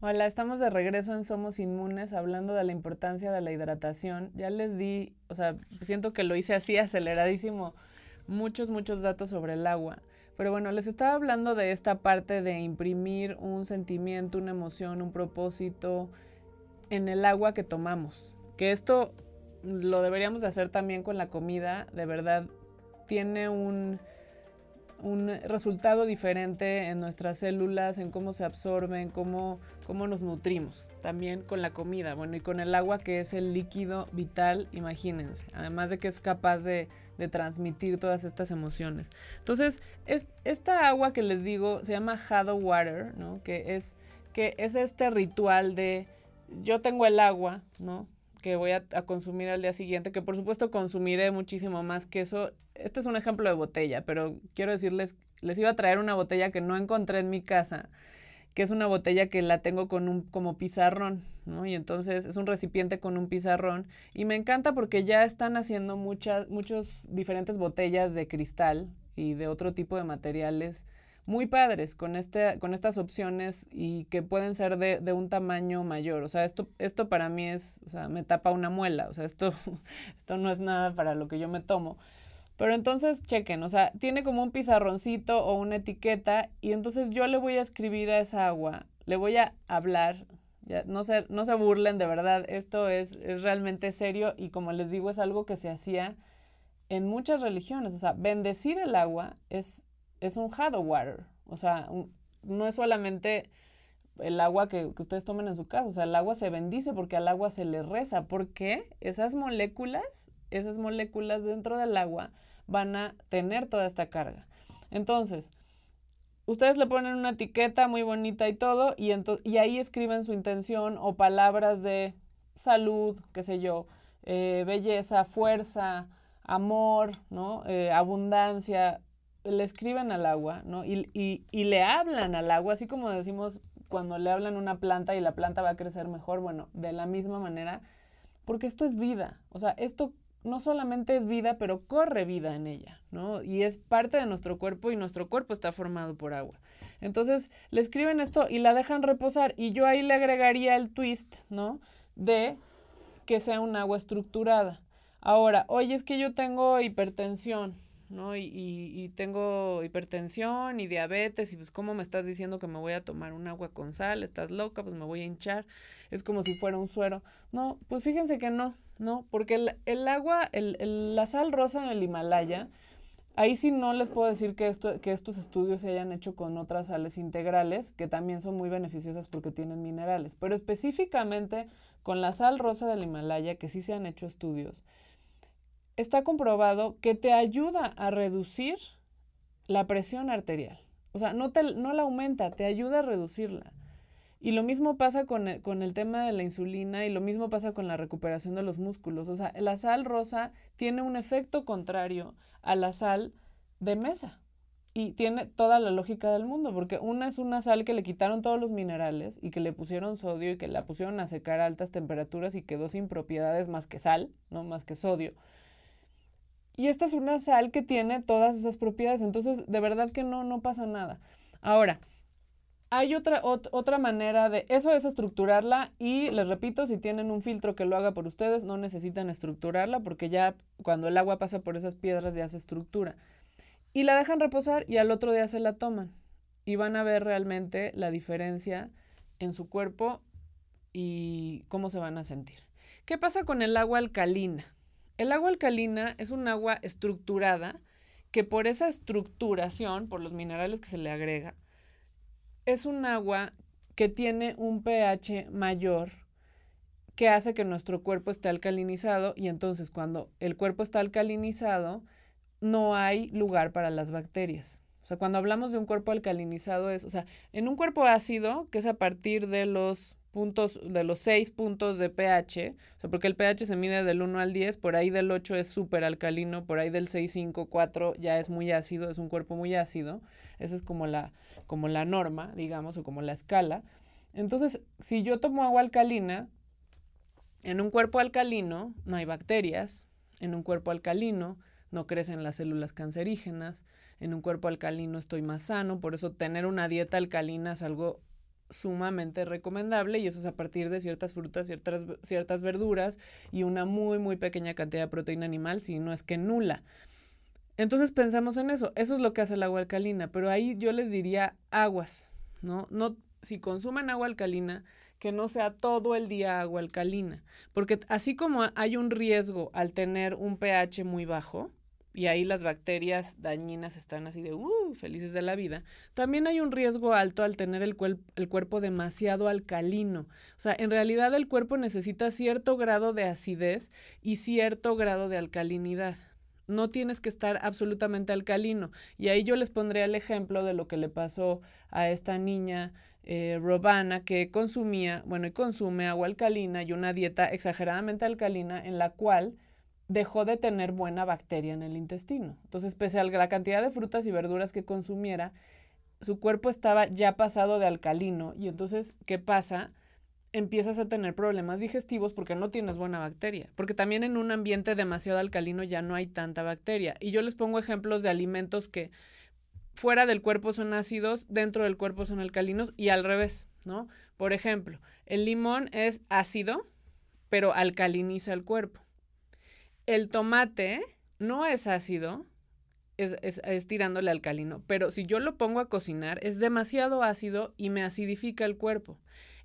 Hola, estamos de regreso en Somos Inmunes hablando de la importancia de la hidratación. Ya les di, o sea, siento que lo hice así aceleradísimo, muchos, muchos datos sobre el agua. Pero bueno, les estaba hablando de esta parte de imprimir un sentimiento, una emoción, un propósito en el agua que tomamos. Que esto lo deberíamos de hacer también con la comida. De verdad, tiene un, un resultado diferente en nuestras células, en cómo se absorben, cómo, cómo nos nutrimos. También con la comida, bueno, y con el agua que es el líquido vital, imagínense. Además de que es capaz de, transmitir todas estas emociones. Entonces, es, esta agua que les digo se llama Hado Water, ¿no? Que es, que es este ritual de yo tengo el agua, ¿no? Que voy a, consumir al día siguiente, que por supuesto consumiré muchísimo más que eso. Este es un ejemplo de botella, pero quiero decirles, les iba a traer una botella que no encontré en mi casa, que es una botella que la tengo con un como pizarrón, ¿no? Y entonces es un recipiente con un pizarrón y me encanta porque ya están haciendo muchas muchos diferentes botellas de cristal y de otro tipo de materiales muy padres con, este, con estas opciones y que pueden ser de, de, un tamaño mayor. O sea, esto, esto para mí es, o sea, me tapa una muela. O sea, esto, esto no es nada para lo que yo me tomo. Pero entonces, chequen, o sea, tiene como un pizarroncito o una etiqueta y entonces yo le voy a escribir a esa agua, le voy a hablar, ya, no, se, no se burlen de verdad, esto es, es realmente serio y como les digo es algo que se hacía en muchas religiones, o sea, bendecir el agua es es un hado water. O sea, no es solamente el agua que, ustedes tomen en su casa. O sea, el agua se bendice porque al agua se le reza. Porque esas moléculas, esas moléculas dentro del agua van a tener toda esta carga. Entonces, ustedes le ponen una etiqueta muy bonita y todo, y, y ahí escriben su intención o palabras de salud, qué sé yo, eh, belleza, fuerza, amor, ¿no? Eh, abundancia, le escriben al agua, ¿no? Y, y, le hablan al agua, así como decimos cuando le hablan a una planta y la planta va a crecer mejor, bueno, de la misma manera, porque esto es vida, o sea, esto no solamente es vida, pero corre vida en ella, ¿no? Y es parte de nuestro cuerpo y nuestro cuerpo está formado por agua. Entonces, le escriben esto y la dejan reposar y yo ahí le agregaría el twist, ¿no? De que sea un agua estructurada. Ahora, oye, es que yo tengo hipertensión, ¿no? Y, y, tengo hipertensión y diabetes y pues cómo me estás diciendo que me voy a tomar un agua con sal, estás loca, pues me voy a hinchar, es como si fuera un suero. No, pues fíjense que no, no, porque el, el agua, el, la sal rosa en el Himalaya Ahí sí no les puedo decir que, esto, que estos estudios se hayan hecho con otras sales integrales, que también son muy beneficiosas porque tienen minerales, pero específicamente con la sal rosa del Himalaya, que sí se han hecho estudios, está comprobado que te ayuda a reducir la presión arterial. O sea, no, te, no la aumenta, te ayuda a reducirla. Y lo mismo pasa con el, con el, tema de la insulina y lo mismo pasa con la recuperación de los músculos. O sea, la sal rosa tiene un efecto contrario a la sal de mesa. Y tiene toda la lógica del mundo, porque una es una sal que le quitaron todos los minerales y que le pusieron sodio y que la pusieron a secar a altas temperaturas y quedó sin propiedades más que sal, no más que sodio. Y esta es una sal que tiene todas esas propiedades, entonces de verdad que no, no pasa nada. Ahora, hay otra, otra manera de, eso es estructurarla y les repito, si tienen un filtro que lo haga por ustedes, no necesitan estructurarla porque ya cuando el agua pasa por esas piedras ya se estructura. Y la dejan reposar y al otro día se la toman y van a ver realmente la diferencia en su cuerpo y cómo se van a sentir. ¿Qué pasa con el agua alcalina? El agua alcalina es un agua estructurada que por esa estructuración, por los minerales que se le agrega, es un agua que tiene un pH mayor que hace que nuestro cuerpo esté alcalinizado y entonces cuando el cuerpo está alcalinizado no hay lugar para las bacterias. O sea, cuando hablamos de un cuerpo alcalinizado es, o sea, en un cuerpo ácido, que es a partir de los puntos, de los 6 puntos de pH, o sea, porque el pH se mide del 1 al 10, por ahí del 8 es súper alcalino, por ahí del 6, 5, 4 ya es muy ácido, es un cuerpo muy ácido, esa es como la, como la norma, digamos, o como la escala. Entonces, si yo tomo agua alcalina, en un cuerpo alcalino no hay bacterias, en un cuerpo alcalino no crecen las células cancerígenas, en un cuerpo alcalino estoy más sano, por eso tener una dieta alcalina es algo sumamente recomendable y eso es a partir de ciertas frutas, ciertas, ciertas verduras y una muy, muy pequeña cantidad de proteína animal, si no es que nula. Entonces pensamos en eso, eso es lo que hace el agua alcalina, pero ahí yo les diría aguas, ¿no? No, si consumen agua alcalina, que no sea todo el día agua alcalina, porque así como hay un riesgo al tener un pH muy bajo, y ahí las bacterias dañinas están así de, uh, felices de la vida, también hay un riesgo alto al tener el, el cuerpo demasiado alcalino. O sea, en realidad el cuerpo necesita cierto grado de acidez y cierto grado de alcalinidad. No tienes que estar absolutamente alcalino. Y ahí yo les pondré el ejemplo de lo que le pasó a esta niña eh, Robana que consumía, bueno, y consume agua alcalina y una dieta exageradamente alcalina en la cual dejó de tener buena bacteria en el intestino. Entonces, pese a la cantidad de frutas y verduras que consumiera, su cuerpo estaba ya pasado de alcalino y entonces, ¿qué pasa? Empiezas a tener problemas digestivos porque no tienes buena bacteria, porque también en un ambiente demasiado alcalino ya no hay tanta bacteria. Y yo les pongo ejemplos de alimentos que fuera del cuerpo son ácidos, dentro del cuerpo son alcalinos y al revés, ¿no? Por ejemplo, el limón es ácido, pero alcaliniza el cuerpo el tomate no es ácido, es, es, tirándole alcalino, pero si yo lo pongo a cocinar es demasiado ácido y me acidifica el cuerpo.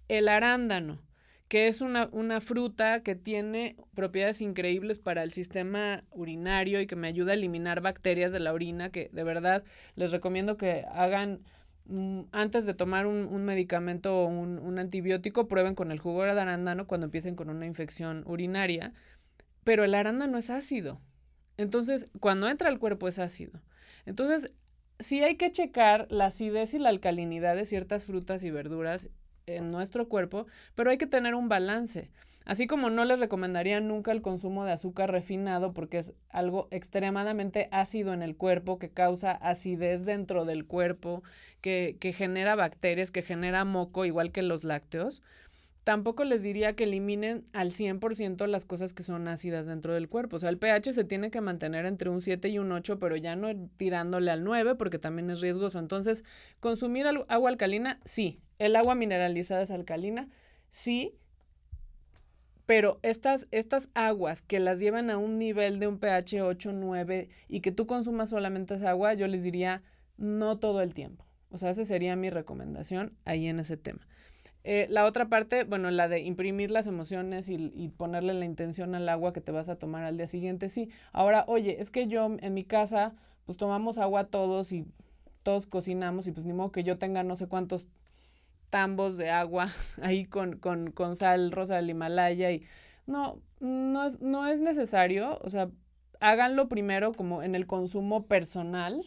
El arándano, que es una, una, fruta que tiene propiedades increíbles para el sistema urinario y que me ayuda a eliminar bacterias de la orina, que de verdad les recomiendo que hagan mm, antes de tomar un, medicamento o un, un, antibiótico, prueben con el jugo de arándano cuando empiecen con una infección urinaria pero el arándano es ácido. Entonces, cuando entra al cuerpo es ácido. Entonces, sí hay que checar la acidez y la alcalinidad de ciertas frutas y verduras en nuestro cuerpo, pero hay que tener un balance. Así como no les recomendaría nunca el consumo de azúcar refinado porque es algo extremadamente ácido en el cuerpo, que causa acidez dentro del cuerpo, que, que genera bacterias, que genera moco, igual que los lácteos tampoco les diría que eliminen al 100% las cosas que son ácidas dentro del cuerpo. O sea, el pH se tiene que mantener entre un 7 y un 8, pero ya no tirándole al 9 porque también es riesgoso. Entonces, consumir agua alcalina, sí. El agua mineralizada es alcalina, sí. Pero estas, estas aguas que las llevan a un nivel de un pH 8, 9 y que tú consumas solamente esa agua, yo les diría no todo el tiempo. O sea, esa sería mi recomendación ahí en ese tema. Eh, la otra parte, bueno, la de imprimir las emociones y, y, ponerle la intención al agua que te vas a tomar al día siguiente, sí. Ahora, oye, es que yo en mi casa, pues tomamos agua todos y todos cocinamos y pues ni modo que yo tenga no sé cuántos tambos de agua ahí con, con, con sal rosa del Himalaya y no, no es, no es necesario, o sea, háganlo primero como en el consumo personal,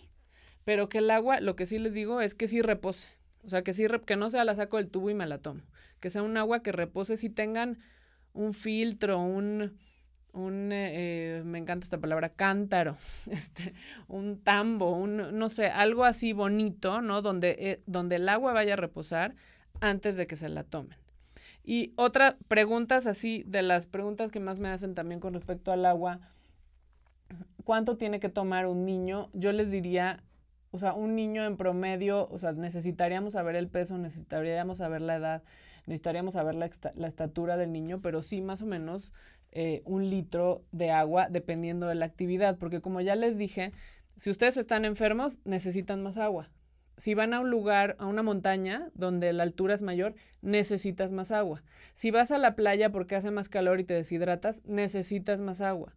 pero que el agua, lo que sí les digo es que sí repose, o sea, que sí, que no sea la saco del tubo y me la tomo, que sea un agua que repose, si tengan un filtro, un, un eh, me encanta esta palabra, cántaro, este, un tambo, un, no sé, algo así bonito, ¿no? Donde, eh, donde el agua vaya a reposar antes de que se la tomen. Y otra, preguntas así, de las preguntas que más me hacen también con respecto al agua, ¿cuánto tiene que tomar un niño? Yo les diría, o sea, un niño en promedio, o sea, necesitaríamos saber el peso, necesitaríamos saber la edad, necesitaríamos saber la, estatura del niño, pero sí más o menos eh, un litro de agua dependiendo de la actividad, porque como ya les dije, si ustedes están enfermos, necesitan más agua si van a un lugar, a una montaña donde la altura es mayor, necesitas más agua. Si vas a la playa porque hace más calor y te deshidratas, necesitas más agua.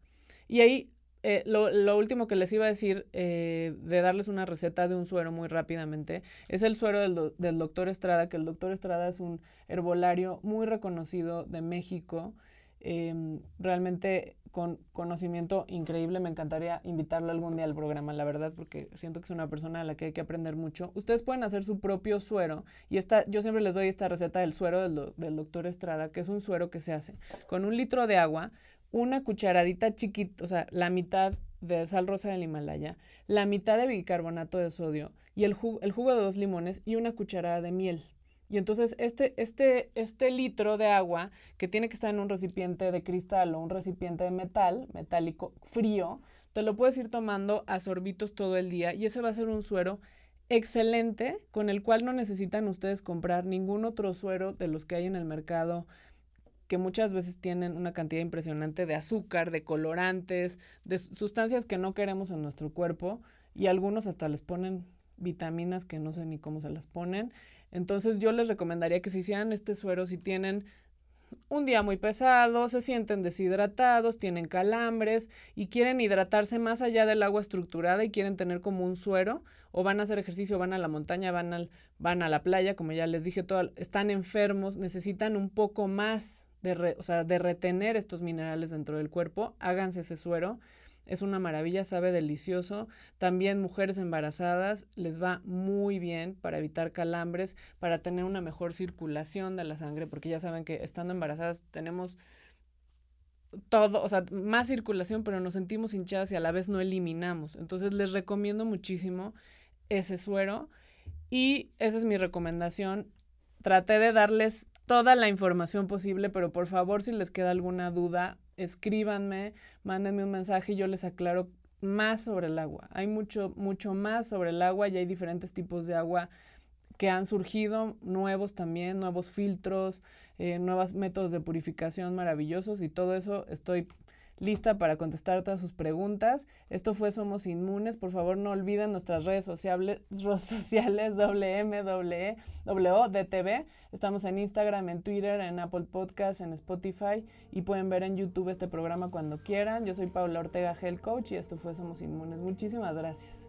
Y ahí eh, lo, último que les iba a decir, eh, de darles una receta de un suero muy rápidamente, es el suero del, del, doctor Estrada, que el doctor Estrada es un herbolario muy reconocido de México. Em, realmente con conocimiento increíble. Me encantaría invitarlo algún día al programa, la verdad, porque siento que es una persona a la que hay que aprender mucho. Ustedes pueden hacer su propio suero y esta, yo siempre les doy esta receta del suero del, del doctor Estrada, que es un suero que se hace con un litro de agua, una cucharadita chiquita, o sea, la mitad de sal rosa del Himalaya, la mitad de bicarbonato de sodio y el el jugo de dos limones y una cucharada de miel. Y entonces este, este, este litro de agua que tiene que estar en un recipiente de cristal o un recipiente de metal, metálico, frío, te lo puedes ir tomando a sorbitos todo el día y ese va a ser un suero excelente con el cual no necesitan ustedes comprar ningún otro suero de los que hay en el mercado que muchas veces tienen una cantidad impresionante de azúcar, de colorantes, de sustancias que no queremos en nuestro cuerpo y algunos hasta les ponen vitaminas que no sé ni cómo se las ponen. Entonces yo les recomendaría que se hicieran este suero si tienen un día muy pesado, se sienten deshidratados, tienen calambres y quieren hidratarse más allá del agua estructurada y quieren tener como un suero o van a hacer ejercicio, van a la montaña, van, al, van a la playa, como ya les dije, todo, están enfermos, necesitan un poco más de, o sea, de retener estos minerales dentro del cuerpo, háganse ese suero es una maravilla, sabe delicioso. También mujeres embarazadas les va muy bien para evitar calambres, para tener una mejor circulación de la sangre, porque ya saben que estando embarazadas tenemos todo, o sea, más circulación, pero nos sentimos hinchadas y a la vez no eliminamos. Entonces les recomiendo muchísimo ese suero y esa es mi recomendación. Traté de darles toda la información posible, pero por favor si les queda alguna duda, escríbanme, mándenme un mensaje y yo les aclaro más sobre el agua. Hay mucho, mucho más sobre el agua y hay diferentes tipos de agua que han surgido, nuevos también, nuevos filtros, eh, nuevos métodos de purificación maravillosos y todo eso estoy lista para contestar todas sus preguntas. Esto fue Somos Inmunes. Por favor, no olviden nuestras redes sociales, sociales WMWDTV. Estamos en Instagram, en Twitter, en Apple Podcasts, en Spotify y pueden ver en YouTube este programa cuando quieran. Yo soy Paula Ortega, Health Coach, y esto fue Somos Inmunes. Muchísimas gracias.